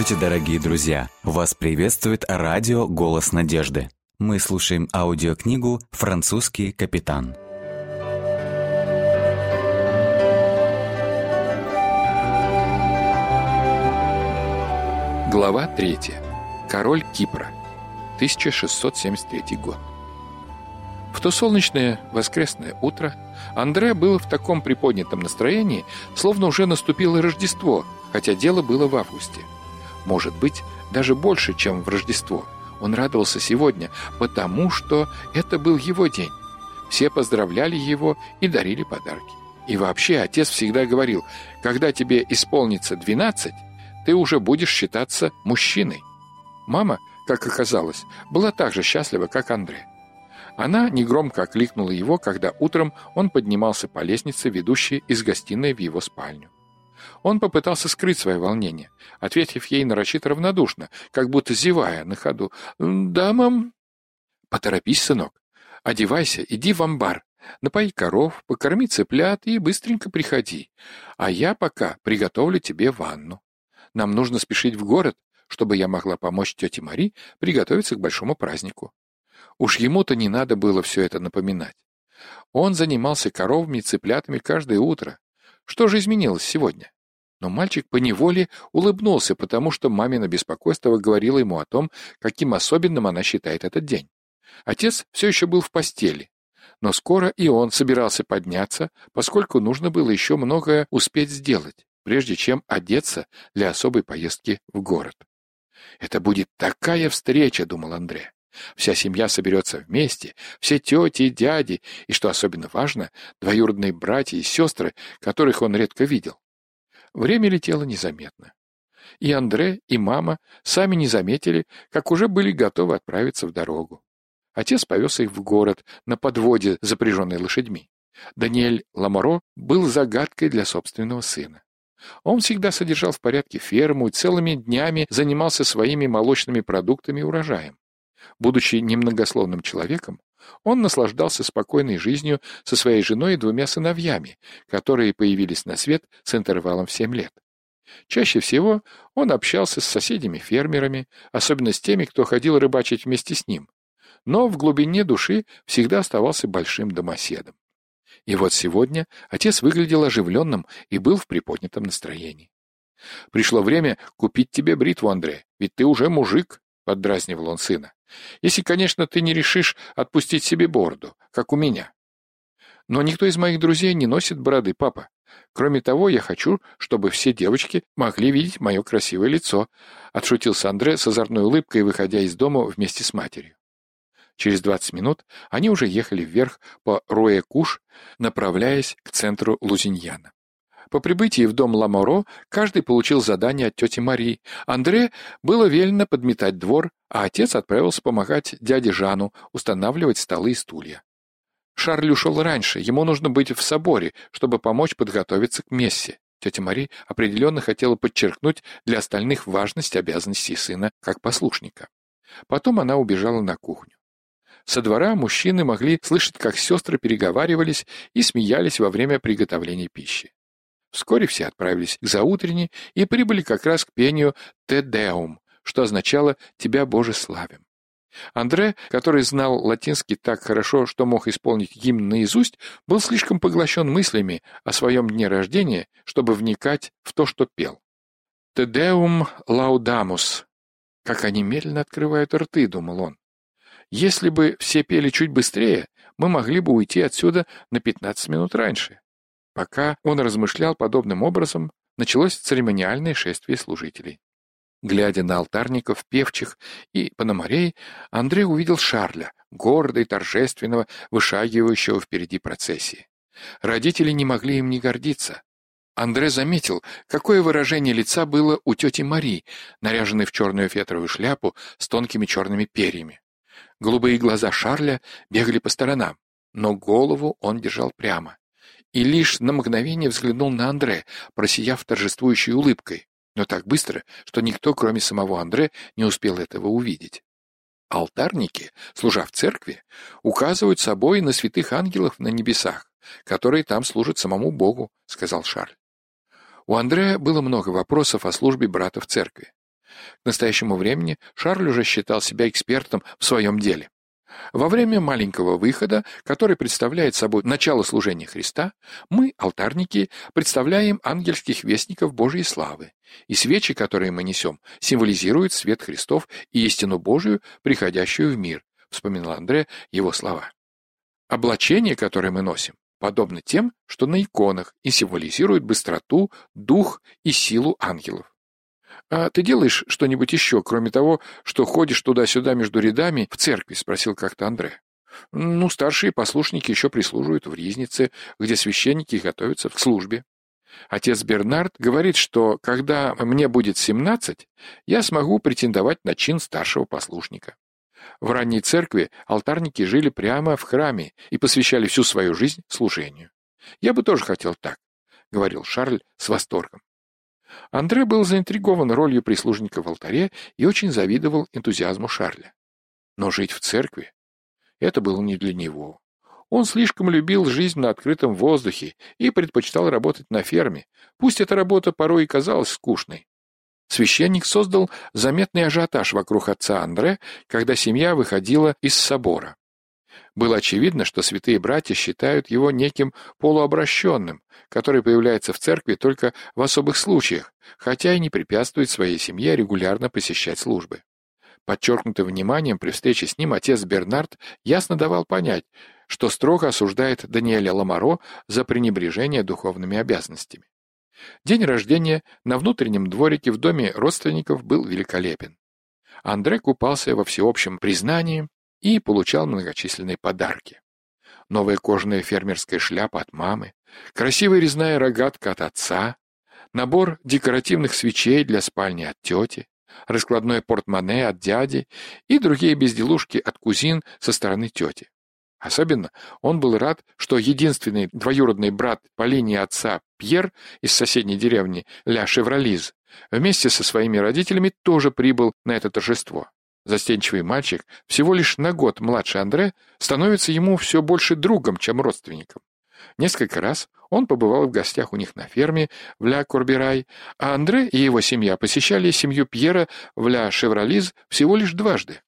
Здравствуйте, дорогие друзья! Вас приветствует радио «Голос надежды». Мы слушаем аудиокнигу «Французский капитан». Глава 3. Король Кипра. 1673 год. В то солнечное воскресное утро Андре был в таком приподнятом настроении, словно уже наступило Рождество, хотя дело было в августе. Может быть, даже больше, чем в Рождество. Он радовался сегодня, потому что это был его день. Все поздравляли его и дарили подарки. И вообще, отец всегда говорил, когда тебе исполнится 12, ты уже будешь считаться мужчиной. Мама, как оказалось, была так же счастлива, как Андрей. Она негромко окликнула его, когда утром он поднимался по лестнице, ведущей из гостиной в его спальню. Он попытался скрыть свое волнение, ответив ей нарочито равнодушно, как будто зевая на ходу. «Да, мам». «Поторопись, сынок. Одевайся, иди в амбар. Напои коров, покорми цыплят и быстренько приходи. А я пока приготовлю тебе ванну. Нам нужно спешить в город, чтобы я могла помочь тете Мари приготовиться к большому празднику. Уж ему-то не надо было все это напоминать. Он занимался коровами и цыплятами каждое утро. Что же изменилось сегодня? Но мальчик поневоле улыбнулся, потому что мамино беспокойство говорило ему о том, каким особенным она считает этот день. Отец все еще был в постели, но скоро и он собирался подняться, поскольку нужно было еще многое успеть сделать, прежде чем одеться для особой поездки в город. «Это будет такая встреча», — думал Андрей. Вся семья соберется вместе, все тети и дяди, и, что особенно важно, двоюродные братья и сестры, которых он редко видел. Время летело незаметно. И Андре, и мама сами не заметили, как уже были готовы отправиться в дорогу. Отец повез их в город на подводе, запряженной лошадьми. Даниэль Ламоро был загадкой для собственного сына. Он всегда содержал в порядке ферму и целыми днями занимался своими молочными продуктами и урожаем. Будучи немногословным человеком, он наслаждался спокойной жизнью со своей женой и двумя сыновьями, которые появились на свет с интервалом в семь лет. Чаще всего он общался с соседями-фермерами, особенно с теми, кто ходил рыбачить вместе с ним, но в глубине души всегда оставался большим домоседом. И вот сегодня отец выглядел оживленным и был в приподнятом настроении. «Пришло время купить тебе бритву, Андрей, ведь ты уже мужик», — поддразнивал он сына. Если, конечно, ты не решишь отпустить себе бороду, как у меня. Но никто из моих друзей не носит бороды, папа. Кроме того, я хочу, чтобы все девочки могли видеть мое красивое лицо», — отшутился Андре с озорной улыбкой, выходя из дома вместе с матерью. Через двадцать минут они уже ехали вверх по Руэ-Куш, направляясь к центру Лузиньяна. По прибытии в дом Ламоро каждый получил задание от тети Марии. Андре было велено подметать двор, а отец отправился помогать дяде Жану устанавливать столы и стулья. Шарль ушел раньше, ему нужно быть в соборе, чтобы помочь подготовиться к мессе. Тетя Мари определенно хотела подчеркнуть для остальных важность обязанностей сына как послушника. Потом она убежала на кухню. Со двора мужчины могли слышать, как сестры переговаривались и смеялись во время приготовления пищи. Вскоре все отправились к заутренне и прибыли как раз к пению «Тедеум», что означало «Тебя, Боже, славим». Андре, который знал латинский так хорошо, что мог исполнить гимн наизусть, был слишком поглощен мыслями о своем дне рождения, чтобы вникать в то, что пел. «Тедеум лаудамус». Как они медленно открывают рты, думал он. Если бы все пели чуть быстрее, мы могли бы уйти отсюда на 15 минут раньше. Пока он размышлял подобным образом, началось церемониальное шествие служителей. Глядя на алтарников, певчих и пономарей, Андрей увидел Шарля, гордо и торжественного, вышагивающего впереди процессии. Родители не могли им не гордиться. Андре заметил, какое выражение лица было у тети Мари, наряженной в черную фетровую шляпу с тонкими черными перьями. Голубые глаза Шарля бегали по сторонам, но голову он держал прямо и лишь на мгновение взглянул на Андре, просияв торжествующей улыбкой, но так быстро, что никто, кроме самого Андре, не успел этого увидеть. Алтарники, служа в церкви, указывают собой на святых ангелов на небесах, которые там служат самому Богу, сказал Шарль. У Андрея было много вопросов о службе брата в церкви. К настоящему времени Шарль уже считал себя экспертом в своем деле. Во время маленького выхода, который представляет собой начало служения Христа, мы, алтарники, представляем ангельских вестников Божьей славы, и свечи, которые мы несем, символизируют свет Христов и истину Божию, приходящую в мир, вспоминал Андре его слова. Облачение, которое мы носим, подобно тем, что на иконах, и символизирует быстроту, дух и силу ангелов. «А ты делаешь что-нибудь еще, кроме того, что ходишь туда-сюда между рядами в церкви?» — спросил как-то Андре. «Ну, старшие послушники еще прислуживают в Ризнице, где священники готовятся к службе. Отец Бернард говорит, что когда мне будет семнадцать, я смогу претендовать на чин старшего послушника. В ранней церкви алтарники жили прямо в храме и посвящали всю свою жизнь служению. Я бы тоже хотел так, — говорил Шарль с восторгом. Андре был заинтригован ролью прислужника в алтаре и очень завидовал энтузиазму Шарля. Но жить в церкви — это было не для него. Он слишком любил жизнь на открытом воздухе и предпочитал работать на ферме, пусть эта работа порой и казалась скучной. Священник создал заметный ажиотаж вокруг отца Андре, когда семья выходила из собора. Было очевидно, что святые братья считают его неким полуобращенным, который появляется в церкви только в особых случаях, хотя и не препятствует своей семье регулярно посещать службы. Подчеркнутым вниманием при встрече с ним отец Бернард ясно давал понять, что строго осуждает Даниэля Ламаро за пренебрежение духовными обязанностями. День рождения на внутреннем дворике в доме родственников был великолепен. Андре купался во всеобщем признании и получал многочисленные подарки. Новая кожаная фермерская шляпа от мамы, красивая резная рогатка от отца, набор декоративных свечей для спальни от тети, раскладное портмоне от дяди и другие безделушки от кузин со стороны тети. Особенно он был рад, что единственный двоюродный брат по линии отца Пьер из соседней деревни Ля Шевролиз вместе со своими родителями тоже прибыл на это торжество. Застенчивый мальчик, всего лишь на год младше Андре, становится ему все больше другом, чем родственником. Несколько раз он побывал в гостях у них на ферме в Ля Корбирай, а Андре и его семья посещали семью Пьера в Ля Шевролиз всего лишь дважды.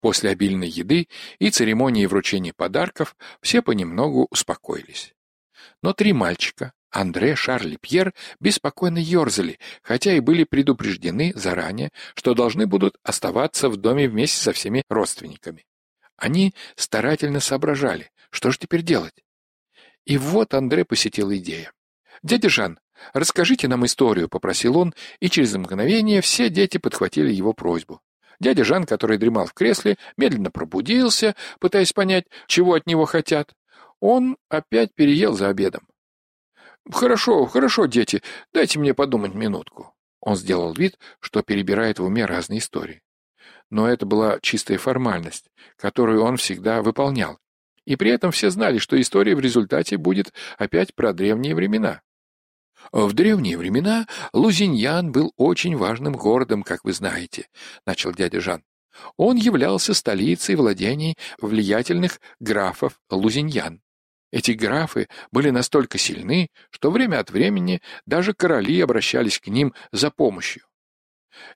После обильной еды и церемонии вручения подарков все понемногу успокоились. Но три мальчика, Андре, Шарль и Пьер, беспокойно ерзали, хотя и были предупреждены заранее, что должны будут оставаться в доме вместе со всеми родственниками. Они старательно соображали, что же теперь делать. И вот Андре посетила идея. «Дядя Жан, расскажите нам историю», — попросил он, и через мгновение все дети подхватили его просьбу. Дядя Жан, который дремал в кресле, медленно пробудился, пытаясь понять, чего от него хотят. Он опять переел за обедом. «Хорошо, хорошо, дети, дайте мне подумать минутку». Он сделал вид, что перебирает в уме разные истории. Но это была чистая формальность, которую он всегда выполнял. И при этом все знали, что история в результате будет опять про древние времена. В древние времена Лузиньян был очень важным городом, как вы знаете, начал дядя Жан. Он являлся столицей владений влиятельных графов Лузиньян. Эти графы были настолько сильны, что время от времени даже короли обращались к ним за помощью.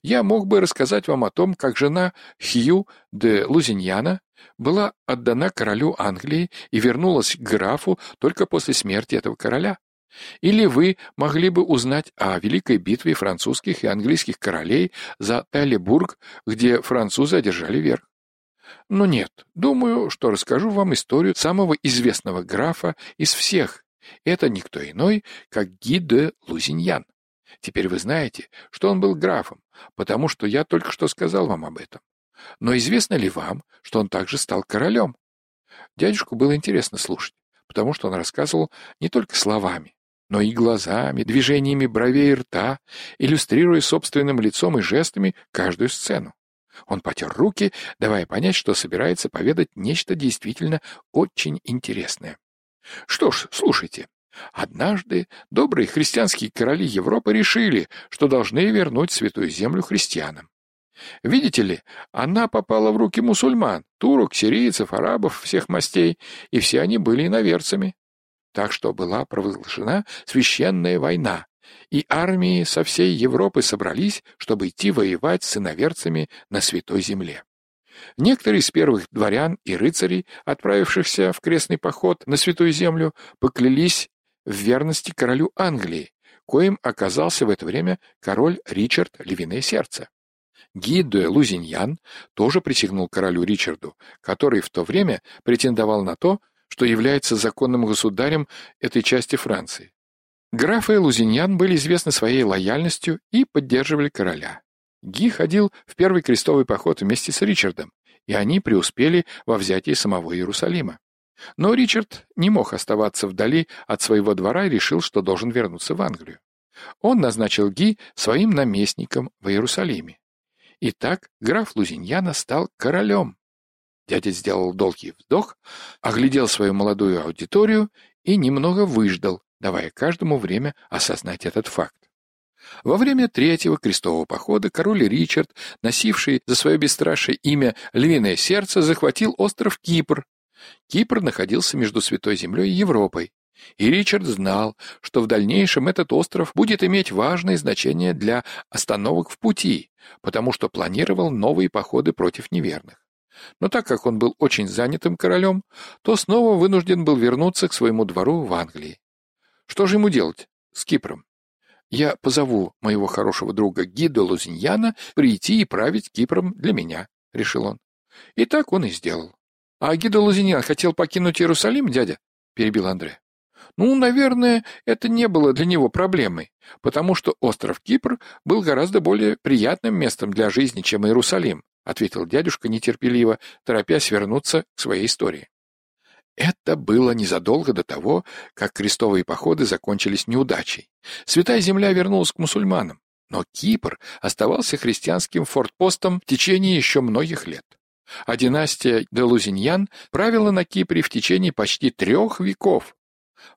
Я мог бы рассказать вам о том, как жена Хью де Лузиньяна была отдана королю Англии и вернулась к графу только после смерти этого короля. Или вы могли бы узнать о великой битве французских и английских королей за Талибург, где французы одержали верх. Но нет, думаю, что расскажу вам историю самого известного графа из всех. Это никто иной, как Ги де Лузиньян. Теперь вы знаете, что он был графом, потому что я только что сказал вам об этом. Но известно ли вам, что он также стал королем? Дядюшку было интересно слушать, потому что он рассказывал не только словами, но и глазами, движениями бровей и рта, иллюстрируя собственным лицом и жестами каждую сцену. Он потер руки, давая понять, что собирается поведать нечто действительно очень интересное. Что ж, слушайте. Однажды добрые христианские короли Европы решили, что должны вернуть Святую Землю христианам. Видите ли, она попала в руки мусульман, турок, сирийцев, арабов всех мастей, и все они были иноверцами. Так что была провозглашена священная война, и армии со всей Европы собрались, чтобы идти воевать с иноверцами на Святой Земле. Некоторые из первых дворян и рыцарей, отправившихся в крестный поход на Святую Землю, поклялись в верности королю Англии, коим оказался в это время король Ричард Львиное Сердце. Ги де Лузиньян тоже присягнул королю Ричарду, который в то время претендовал на то, что является законным государем этой части Франции. Графы Лузиньян были известны своей лояльностью и поддерживали короля. Ги ходил в первый крестовый поход вместе с Ричардом, и они преуспели во взятии самого Иерусалима. Но Ричард не мог оставаться вдали от своего двора и решил, что должен вернуться в Англию. Он назначил Ги своим наместником в Иерусалиме. И так граф Лузиньяна стал королем. Дядя сделал долгий вдох, оглядел свою молодую аудиторию и немного выждал, давая каждому время осознать этот факт. Во время третьего крестового похода король Ричард, носивший за свое бесстрашие имя «Львиное сердце», захватил остров Кипр. Кипр находился между Святой Землей и Европой. И Ричард знал, что в дальнейшем этот остров будет иметь важное значение для остановок в пути, потому что планировал новые походы против неверных. Но так как он был очень занятым королем, то снова вынужден был вернуться к своему двору в Англии. Что же ему делать с Кипром? Я позову моего хорошего друга Гидо Лузиньяна прийти и править Кипром для меня, — решил он. И так он и сделал. — А Гидо Лузиньян хотел покинуть Иерусалим, дядя? — перебил Андре. Ну, наверное, это не было для него проблемой, потому что остров Кипр был гораздо более приятным местом для жизни, чем Иерусалим, ответил дядюшка нетерпеливо, торопясь вернуться к своей истории. Это было незадолго до того, как крестовые походы закончились неудачей. Святая земля вернулась к мусульманам, но Кипр оставался христианским фортпостом в течение еще многих лет. А династия де Лузиньян правила на Кипре в течение почти трех веков.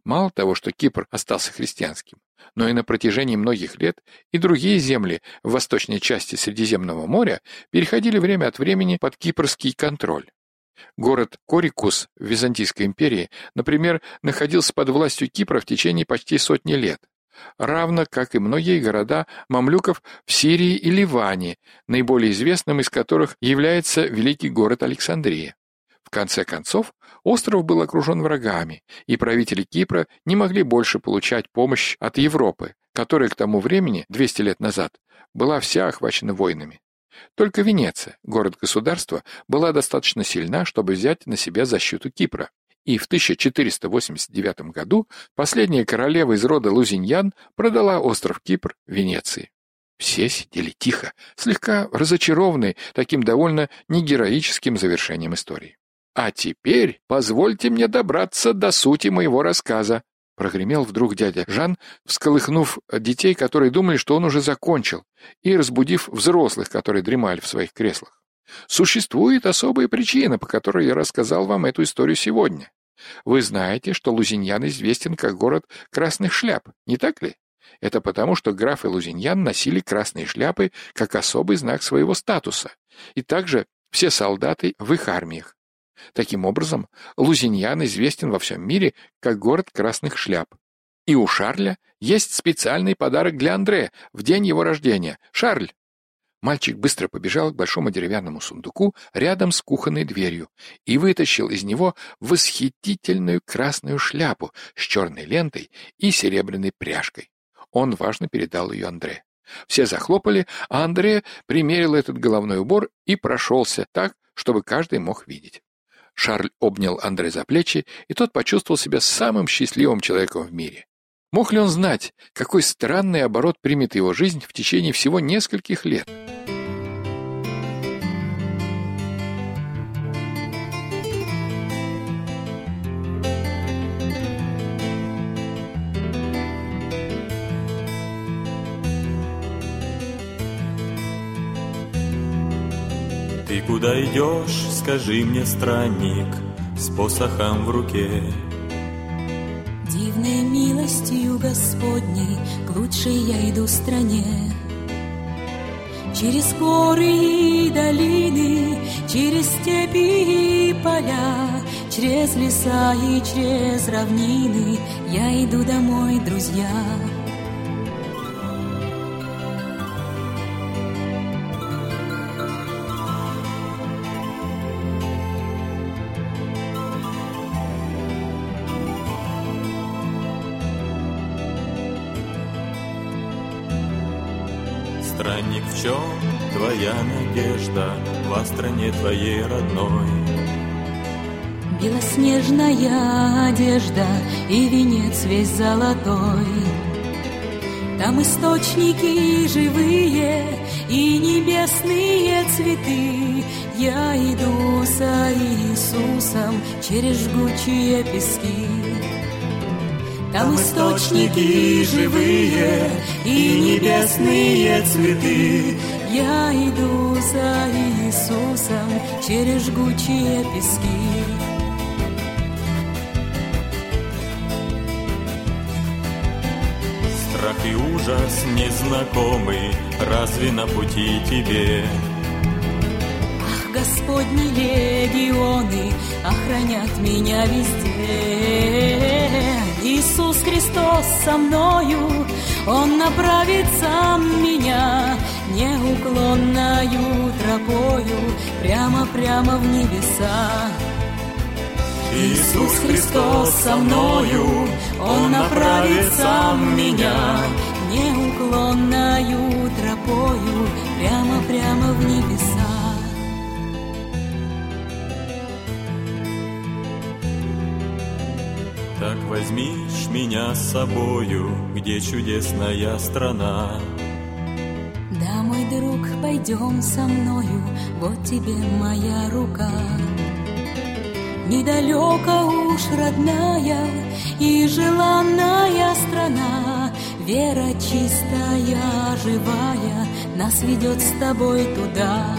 Мало того, что Кипр остался христианским, но и на протяжении многих лет и другие земли в восточной части Средиземного моря переходили время от времени под кипрский контроль. Город Корикус в Византийской империи, например, находился под властью Кипра в течение почти сотни лет, равно как и многие города мамлюков в Сирии и Ливане, наиболее известным из которых является великий город Александрия. В конце концов, остров был окружен врагами, и правители Кипра не могли больше получать помощь от Европы, которая к тому времени, 200 лет назад, была вся охвачена войнами. Только Венеция, город-государство, была достаточно сильна, чтобы взять на себя защиту Кипра. И в 1489 году последняя королева из рода Лузиньян продала остров Кипр Венеции. Все сидели тихо, слегка разочарованные таким довольно негероическим завершением истории. «А теперь позвольте мне добраться до сути моего рассказа», прогремел вдруг дядя Жан, всколыхнув детей, которые думали, что он уже закончил, и разбудив взрослых, которые дремали в своих креслах. Существует особая причина, по которой я рассказал вам эту историю сегодня. Вы знаете, что Лузиньян известен как город красных шляп, не так ли? Это потому, что графы Лузиньян носили красные шляпы как особый знак своего статуса, и также все солдаты в их армиях. Таким образом, Лузиньян известен во всем мире как город красных шляп. И у Шарля есть специальный подарок для Андре в день его рождения. Шарль! Мальчик быстро побежал к большому деревянному сундуку рядом с кухонной дверью и вытащил из него восхитительную красную шляпу с черной лентой и серебряной пряжкой. Он важно передал ее Андре. Все захлопали, а Андре примерил этот головной убор и прошелся так, чтобы каждый мог видеть. Шарль обнял Андре за плечи, и тот почувствовал себя самым счастливым человеком в мире. Мог ли он знать, какой странный оборот примет его жизнь в течение всего нескольких лет? Куда идешь, скажи мне, странник, с посохом в руке? Дивной милостью Господней к лучшей я иду стране. Через горы и долины, через степи и поля, через леса и через равнины я иду домой, друзья. Чем твоя надежда во стране твоей родной? Белоснежная одежда и венец весь золотой. Там источники живые и небесные цветы. Я иду за Иисусом через жгучие пески. Там источники живые и небесные цветы. Я иду за Иисусом через жгучие пески. Страх и ужас незнакомый, разве на пути тебе? Ах, Господни легионы охранят меня везде. Иисус Христос со мною, Он направит сам меня неуклонною тропою прямо-прямо в небеса. Иисус Христос со мною, Он направит сам меня неуклонною тропою прямо-прямо в небеса. Так возьмишь меня с собою, где чудесная страна. Да, мой друг, пойдем со мною, вот тебе моя рука. Недалеко уж родная и желанная страна, Вера чистая, живая, нас ведет с тобой туда.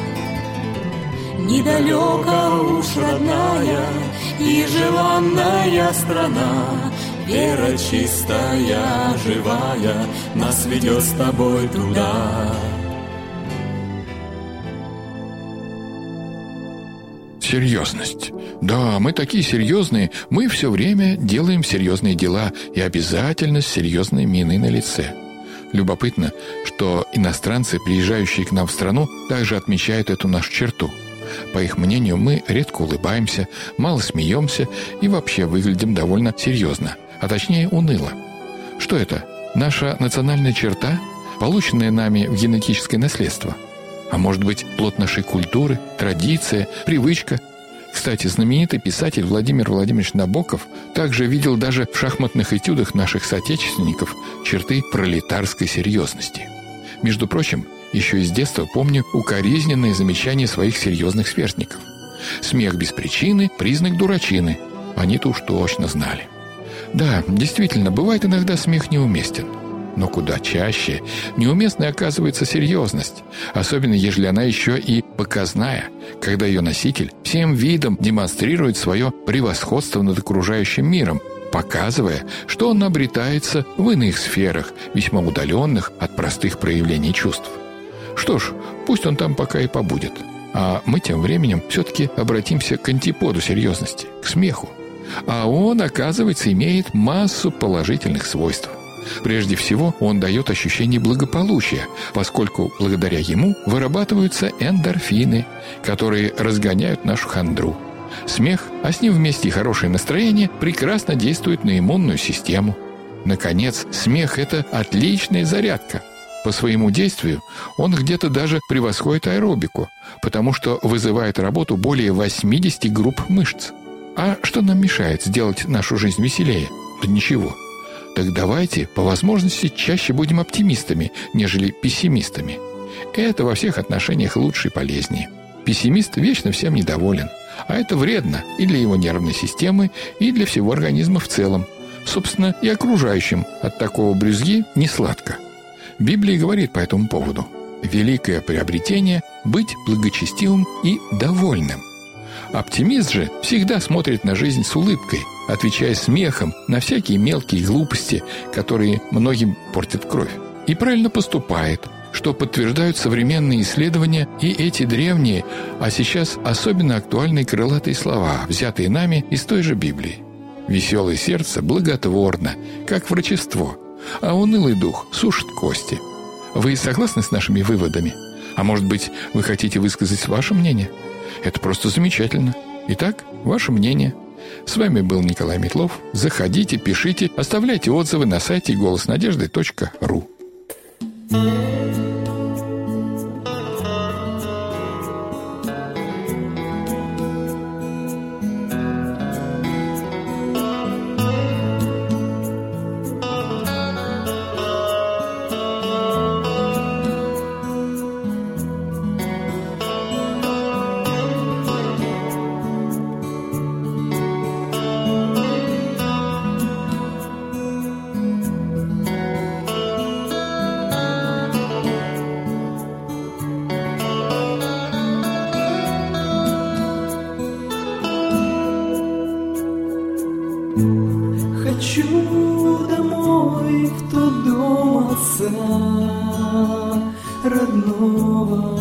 Недалеко уж родная и желанная страна, Вера чистая, живая, нас ведет с тобой туда. Серьезность. Да, мы такие серьезные, мы все время делаем серьезные дела и обязательно с серьезной миной на лице. Любопытно, что иностранцы, приезжающие к нам в страну, также отмечают эту нашу черту. По их мнению, мы редко улыбаемся, мало смеемся и вообще выглядим довольно серьезно, а точнее уныло. Что это? Наша национальная черта, полученная нами в генетическое наследство – а может быть, плод нашей культуры, традиция, привычка. Кстати, знаменитый писатель Владимир Владимирович Набоков также видел даже в шахматных этюдах наших соотечественников черты пролетарской серьезности. Между прочим, еще из детства помню укоризненные замечания своих серьезных сверстников. Смех без причины – признак дурачины. Они-то уж точно знали. Да, действительно, бывает иногда смех неуместен – но куда чаще неуместной оказывается серьезность, особенно если она еще и показная, когда ее носитель всем видом демонстрирует свое превосходство над окружающим миром, показывая, что он обретается в иных сферах, весьма удаленных от простых проявлений чувств. Что ж, пусть он там пока и побудет. А мы тем временем все-таки обратимся к антиподу серьезности, к смеху. А он, оказывается, имеет массу положительных свойств. Прежде всего, он дает ощущение благополучия, поскольку благодаря ему вырабатываются эндорфины, которые разгоняют нашу хандру. Смех, а с ним вместе и хорошее настроение прекрасно действует на иммунную систему. Наконец, смех – это отличная зарядка. По своему действию он где-то даже превосходит аэробику, потому что вызывает работу более 80 групп мышц. А что нам мешает сделать нашу жизнь веселее? Да ничего – так давайте, по возможности, чаще будем оптимистами, нежели пессимистами. Это во всех отношениях лучше и полезнее. Пессимист вечно всем недоволен. А это вредно и для его нервной системы, и для всего организма в целом. Собственно, и окружающим от такого брюзги не сладко. Библия говорит по этому поводу. Великое приобретение – быть благочестивым и довольным. Оптимист же всегда смотрит на жизнь с улыбкой, отвечая смехом на всякие мелкие глупости, которые многим портят кровь. И правильно поступает, что подтверждают современные исследования и эти древние, а сейчас особенно актуальные крылатые слова, взятые нами из той же Библии. Веселое сердце благотворно, как врачество, а унылый дух сушит кости. Вы согласны с нашими выводами? А может быть, вы хотите высказать ваше мнение? Это просто замечательно. Итак, ваше мнение. С вами был Николай Метлов. Заходите, пишите, оставляйте отзывы на сайте голоснадежды.ру. renova.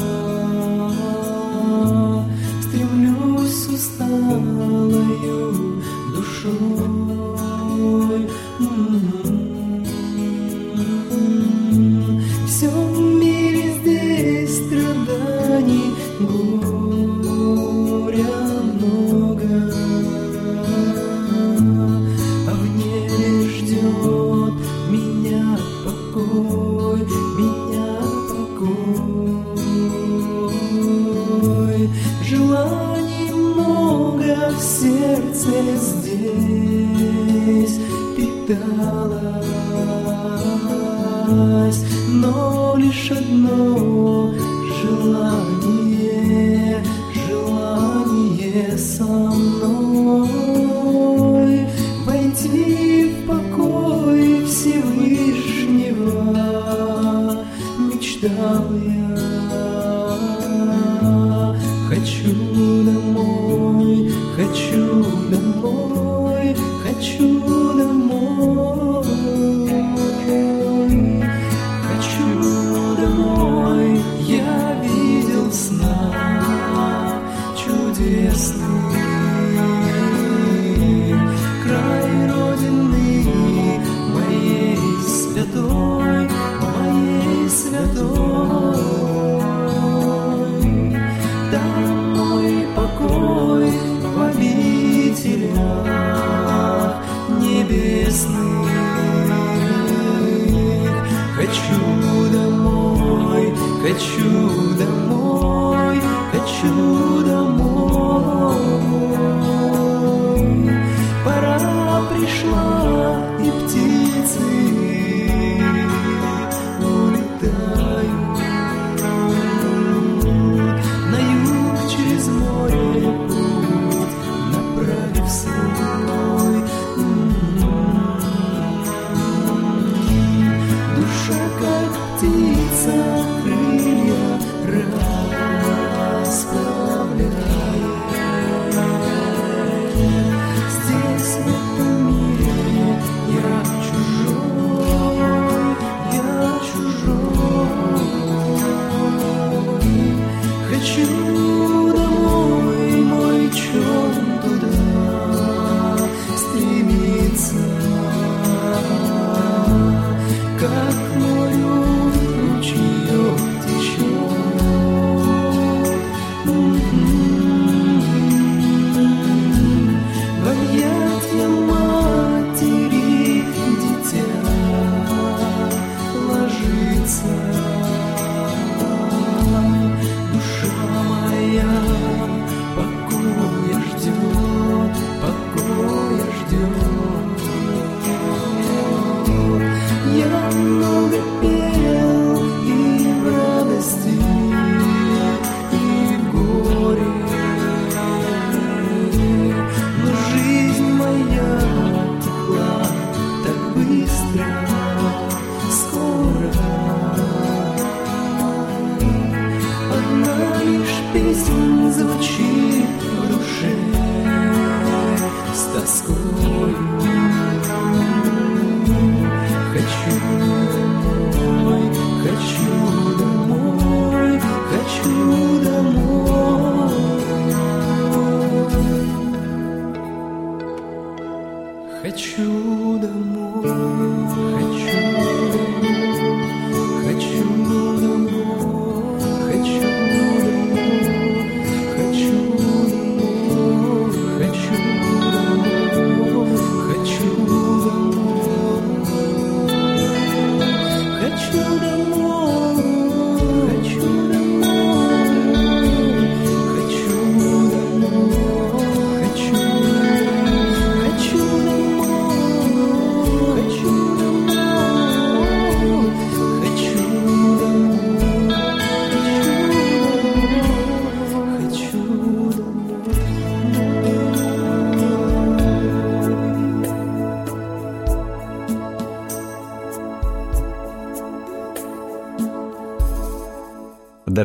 сбегалось, но лишь одно желание, желание со мной войти в покой Всевышнего, мечтал я. Хочу домой, хочу весны Хочу домой, хочу домой.